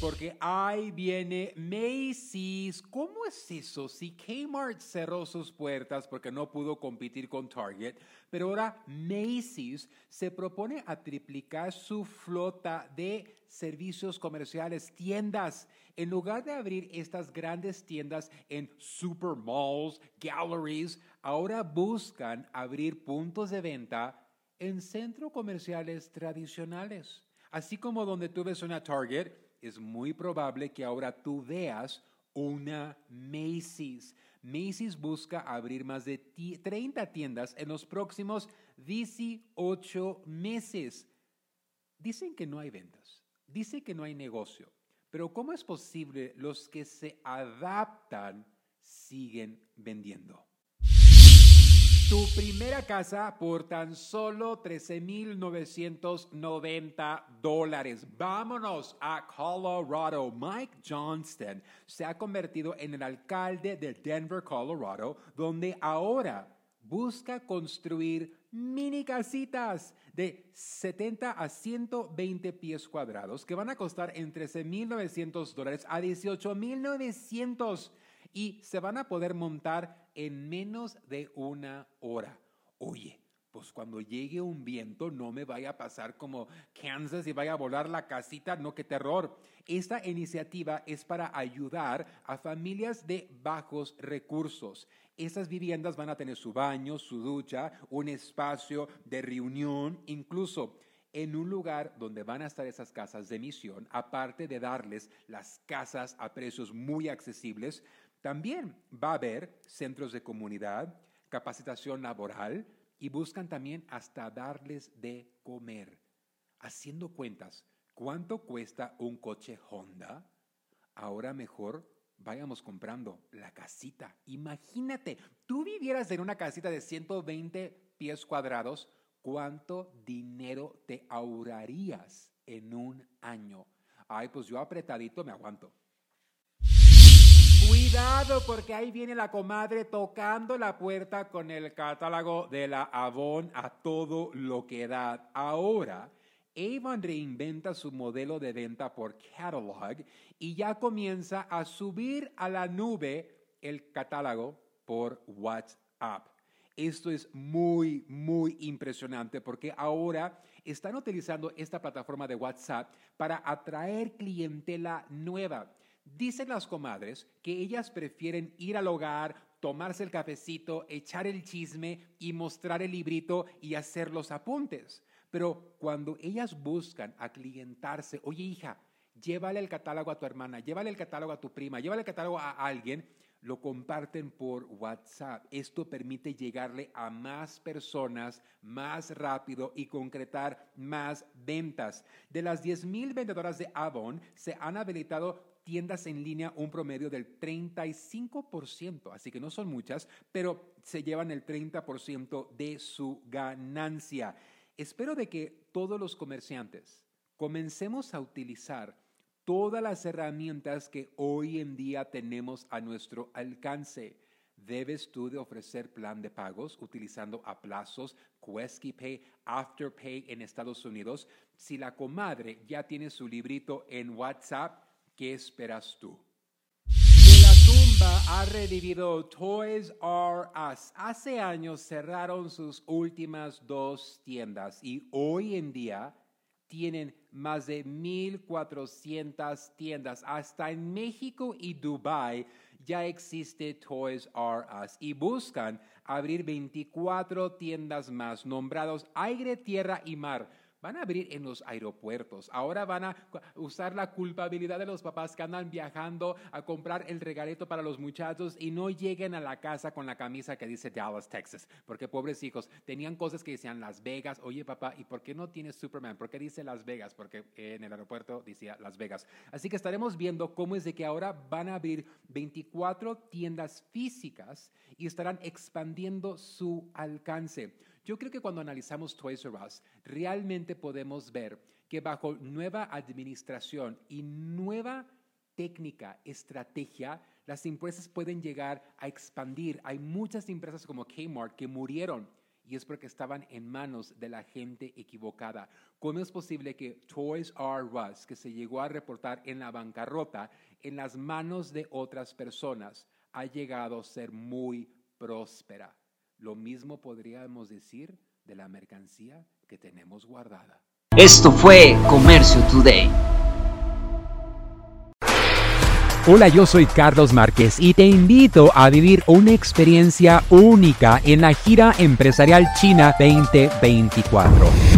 Porque ahí viene Macy's. ¿Cómo es eso? Si Kmart cerró sus puertas porque no pudo competir con Target, pero ahora Macy's se propone a triplicar su flota de servicios comerciales, tiendas. En lugar de abrir estas grandes tiendas en supermalls, galleries, ahora buscan abrir puntos de venta en centros comerciales tradicionales. Así como donde tú ves una Target, es muy probable que ahora tú veas una Macy's. Macy's busca abrir más de 30 tiendas en los próximos 18 meses. Dicen que no hay ventas, dicen que no hay negocio, pero ¿cómo es posible los que se adaptan siguen vendiendo? Tu primera casa por tan solo 13,990 dólares. Vámonos a Colorado. Mike Johnston se ha convertido en el alcalde de Denver, Colorado, donde ahora busca construir mini casitas de 70 a 120 pies cuadrados que van a costar entre 13,900 dólares a 18,900 y se van a poder montar en menos de una hora. Oye, pues cuando llegue un viento no me vaya a pasar como Kansas y vaya a volar la casita, no, qué terror. Esta iniciativa es para ayudar a familias de bajos recursos. Esas viviendas van a tener su baño, su ducha, un espacio de reunión, incluso en un lugar donde van a estar esas casas de misión, aparte de darles las casas a precios muy accesibles, también va a haber centros de comunidad, capacitación laboral y buscan también hasta darles de comer. Haciendo cuentas, ¿cuánto cuesta un coche Honda? Ahora mejor vayamos comprando la casita. Imagínate, tú vivieras en una casita de 120 pies cuadrados, ¿cuánto dinero te ahorrarías en un año? Ay, pues yo apretadito me aguanto. Cuidado porque ahí viene la comadre tocando la puerta con el catálogo de la Avon a todo lo que da. Ahora, Avon reinventa su modelo de venta por catalog y ya comienza a subir a la nube el catálogo por WhatsApp. Esto es muy, muy impresionante porque ahora están utilizando esta plataforma de WhatsApp para atraer clientela nueva. Dicen las comadres que ellas prefieren ir al hogar, tomarse el cafecito, echar el chisme y mostrar el librito y hacer los apuntes. Pero cuando ellas buscan a clientarse, oye hija, llévale el catálogo a tu hermana, llévale el catálogo a tu prima, llévale el catálogo a alguien, lo comparten por WhatsApp. Esto permite llegarle a más personas más rápido y concretar más ventas. De las 10.000 vendedoras de Avon, se han habilitado tiendas en línea un promedio del 35%, así que no son muchas, pero se llevan el 30% de su ganancia. Espero de que todos los comerciantes comencemos a utilizar todas las herramientas que hoy en día tenemos a nuestro alcance. Debes tú de ofrecer plan de pagos utilizando aplazos, Quesky Pay, Afterpay en Estados Unidos. Si la comadre ya tiene su librito en WhatsApp, ¿Qué esperas tú? De la tumba ha revivido Toys R Us. Hace años cerraron sus últimas dos tiendas y hoy en día tienen más de 1.400 tiendas. Hasta en México y Dubai ya existe Toys R Us y buscan abrir 24 tiendas más nombrados aire, tierra y mar Van a abrir en los aeropuertos. Ahora van a usar la culpabilidad de los papás que andan viajando a comprar el regalito para los muchachos y no lleguen a la casa con la camisa que dice Dallas, Texas. Porque pobres hijos tenían cosas que decían Las Vegas. Oye, papá, ¿y por qué no tienes Superman? ¿Por qué dice Las Vegas? Porque en el aeropuerto decía Las Vegas. Así que estaremos viendo cómo es de que ahora van a abrir 24 tiendas físicas y estarán expandiendo su alcance. Yo creo que cuando analizamos Toys R Us, realmente podemos ver que bajo nueva administración y nueva técnica, estrategia, las empresas pueden llegar a expandir. Hay muchas empresas como Kmart que murieron y es porque estaban en manos de la gente equivocada. ¿Cómo es posible que Toys R Us, que se llegó a reportar en la bancarrota, en las manos de otras personas, ha llegado a ser muy próspera? Lo mismo podríamos decir de la mercancía que tenemos guardada. Esto fue Comercio Today. Hola, yo soy Carlos Márquez y te invito a vivir una experiencia única en la gira empresarial China 2024.